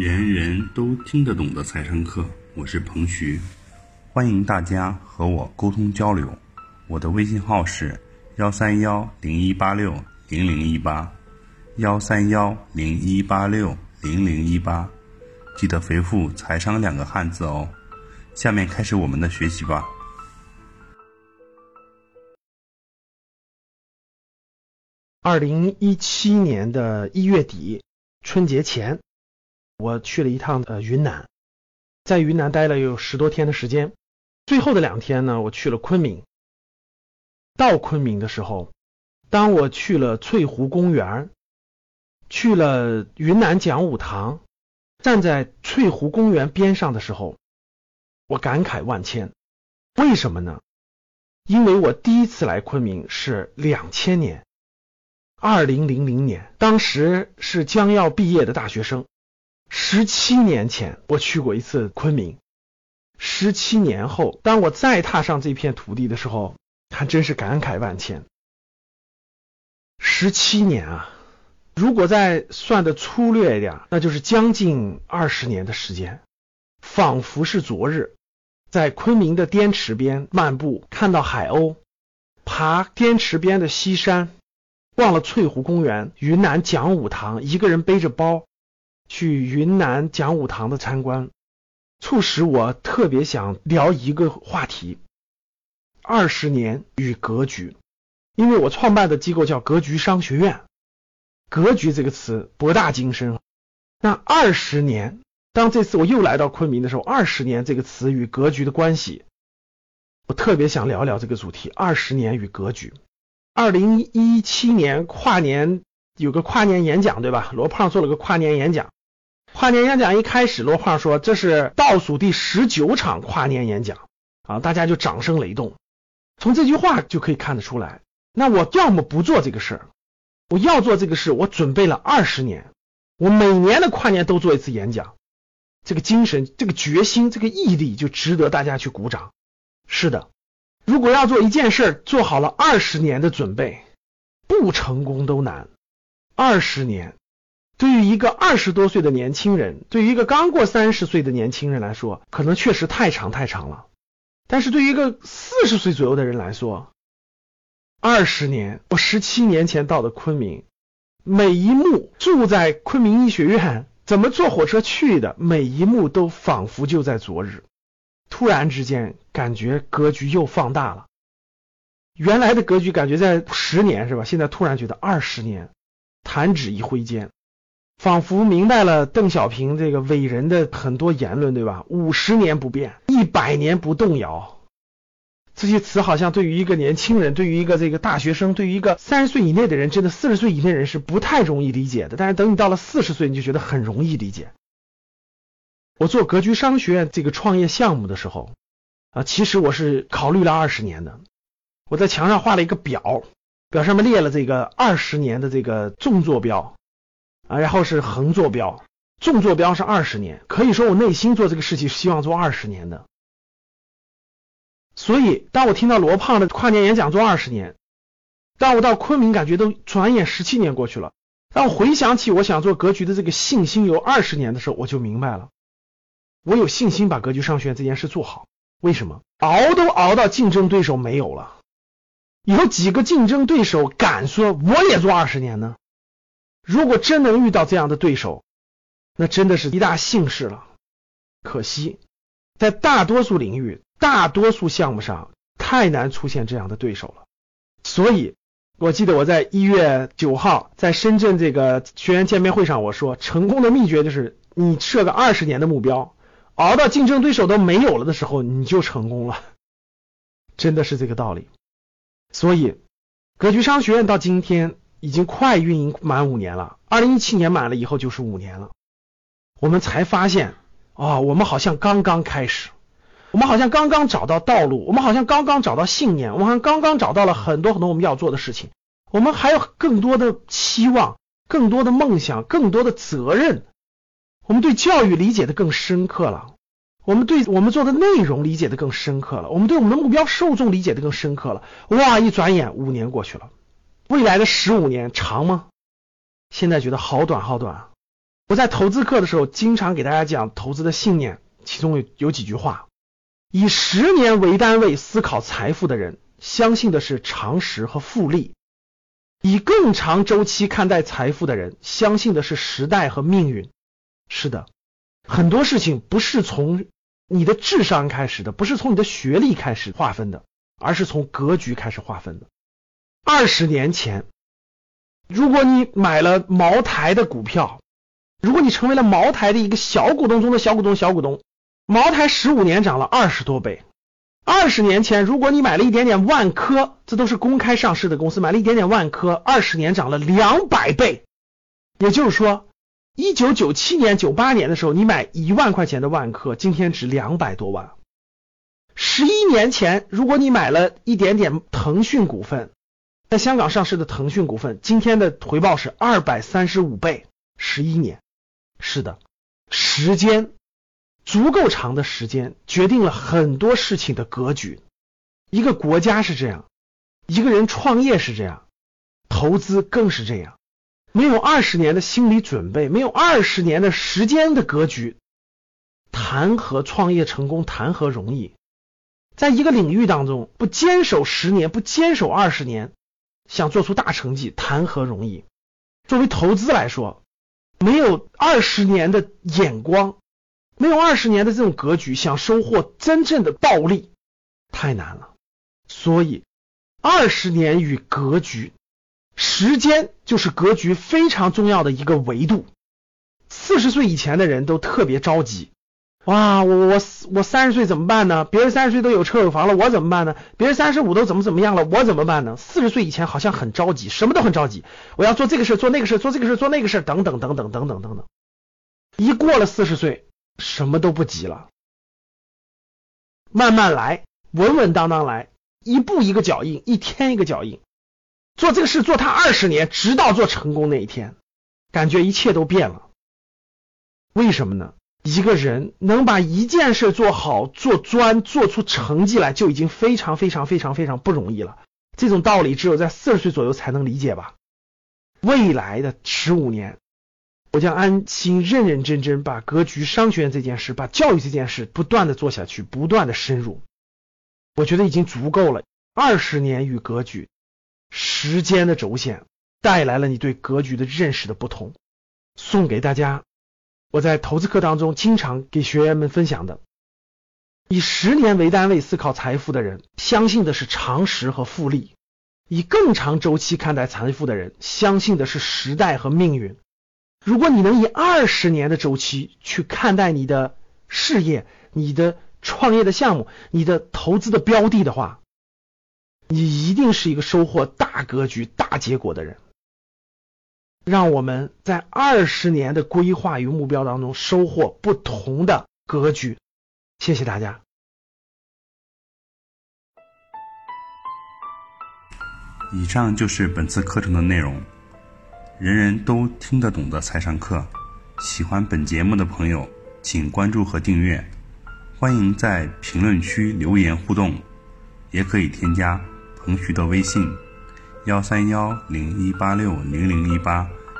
人人都听得懂的财商课，我是彭徐，欢迎大家和我沟通交流。我的微信号是幺三幺零一八六零零一八，幺三幺零一八六零零一八，记得回复“财商”两个汉字哦。下面开始我们的学习吧。二零一七年的一月底，春节前，我去了一趟呃云南，在云南待了有十多天的时间。最后的两天呢，我去了昆明。到昆明的时候，当我去了翠湖公园，去了云南讲武堂，站在翠湖公园边上的时候，我感慨万千。为什么呢？因为我第一次来昆明是两千年。二零零零年，当时是将要毕业的大学生。十七年前，我去过一次昆明。十七年后，当我再踏上这片土地的时候，还真是感慨万千。十七年啊，如果再算的粗略一点，那就是将近二十年的时间，仿佛是昨日。在昆明的滇池边漫步，看到海鸥，爬滇池边的西山。逛了翠湖公园、云南讲武堂，一个人背着包去云南讲武堂的参观，促使我特别想聊一个话题：二十年与格局。因为我创办的机构叫格局商学院，格局这个词博大精深。那二十年，当这次我又来到昆明的时候，二十年这个词与格局的关系，我特别想聊聊这个主题：二十年与格局。二零一七年跨年有个跨年演讲，对吧？罗胖做了个跨年演讲。跨年演讲一开始，罗胖说这是倒数第十九场跨年演讲啊，大家就掌声雷动。从这句话就可以看得出来，那我要么不做这个事儿，我要做这个事，我准备了二十年，我每年的跨年都做一次演讲，这个精神、这个决心、这个毅力就值得大家去鼓掌。是的。如果要做一件事儿，做好了二十年的准备，不成功都难。二十年，对于一个二十多岁的年轻人，对于一个刚过三十岁的年轻人来说，可能确实太长太长了。但是对于一个四十岁左右的人来说，二十年，我十七年前到的昆明，每一幕住在昆明医学院，怎么坐火车去的，每一幕都仿佛就在昨日。突然之间，感觉格局又放大了。原来的格局感觉在十年是吧？现在突然觉得二十年，弹指一挥间，仿佛明白了邓小平这个伟人的很多言论，对吧？五十年不变，一百年不动摇，这些词好像对于一个年轻人，对于一个这个大学生，对于一个三十岁以内的人，真的四十岁以内人是不太容易理解的。但是等你到了四十岁，你就觉得很容易理解。我做格局商学院这个创业项目的时候啊，其实我是考虑了二十年的。我在墙上画了一个表，表上面列了这个二十年的这个纵坐标啊，然后是横坐标。纵坐标是二十年，可以说我内心做这个事情是希望做二十年的。所以，当我听到罗胖的跨年演讲做二十年，当我到昆明感觉都转眼十七年过去了，当我回想起我想做格局的这个信心有二十年的时候，我就明白了。我有信心把格局商学院这件事做好。为什么？熬都熬到竞争对手没有了，有几个竞争对手敢说我也做二十年呢？如果真能遇到这样的对手，那真的是一大幸事了。可惜，在大多数领域、大多数项目上，太难出现这样的对手了。所以，我记得我在一月九号在深圳这个学员见面会上，我说，成功的秘诀就是你设个二十年的目标。熬到竞争对手都没有了的时候，你就成功了，真的是这个道理。所以，格局商学院到今天已经快运营满五年了，二零一七年满了以后就是五年了。我们才发现，啊，我们好像刚刚开始，我们好像刚刚找到道路，我们好像刚刚找到信念，我们好像刚刚找到了很多很多我们要做的事情，我们还有更多的期望，更多的梦想，更多的责任。我们对教育理解的更深刻了，我们对我们做的内容理解的更深刻了，我们对我们的目标受众理解的更深刻了。哇，一转眼五年过去了，未来的十五年长吗？现在觉得好短好短。我在投资课的时候，经常给大家讲投资的信念，其中有有几句话：以十年为单位思考财富的人，相信的是常识和复利；以更长周期看待财富的人，相信的是时代和命运。是的，很多事情不是从你的智商开始的，不是从你的学历开始划分的，而是从格局开始划分的。二十年前，如果你买了茅台的股票，如果你成为了茅台的一个小股东中的小股东，小股东，茅台十五年涨了二十多倍。二十年前，如果你买了一点点万科，这都是公开上市的公司，买了一点点万科，二十年涨了两百倍。也就是说，一九九七年、九八年的时候，你买一万块钱的万科，今天值两百多万。十一年前，如果你买了一点点腾讯股份，在香港上市的腾讯股份，今天的回报是二百三十五倍。十一年，是的，时间足够长的时间，决定了很多事情的格局。一个国家是这样，一个人创业是这样，投资更是这样。没有二十年的心理准备，没有二十年的时间的格局，谈何创业成功？谈何容易？在一个领域当中，不坚守十年，不坚守二十年。想做出大成绩，谈何容易？作为投资来说，没有二十年的眼光，没有二十年的这种格局，想收获真正的暴利，太难了。所以，二十年与格局，时间就是格局非常重要的一个维度。四十岁以前的人都特别着急。哇，我我我三十岁怎么办呢？别人三十岁都有车有房了，我怎么办呢？别人三十五都怎么怎么样了，我怎么办呢？四十岁以前好像很着急，什么都很着急，我要做这个事，做那个事，做这个事，做那个事，等等等等等等等等。一过了四十岁，什么都不急了，慢慢来，稳稳当当来，一步一个脚印，一天一个脚印，做这个事做他二十年，直到做成功那一天，感觉一切都变了。为什么呢？一个人能把一件事做好、做专、做出成绩来，就已经非常非常非常非常不容易了。这种道理只有在四十岁左右才能理解吧。未来的十五年，我将安心认认真真把格局商学院这件事、把教育这件事不断的做下去，不断的深入。我觉得已经足够了。二十年与格局，时间的轴线带来了你对格局的认识的不同。送给大家。我在投资课当中经常给学员们分享的，以十年为单位思考财富的人，相信的是常识和复利；以更长周期看待财富的人，相信的是时代和命运。如果你能以二十年的周期去看待你的事业、你的创业的项目、你的投资的标的的话，你一定是一个收获大格局、大结果的人。让我们在二十年的规划与目标当中收获不同的格局。谢谢大家。以上就是本次课程的内容，人人都听得懂的财商课。喜欢本节目的朋友，请关注和订阅。欢迎在评论区留言互动，也可以添加彭徐的微信。幺三幺零一八六零零一八，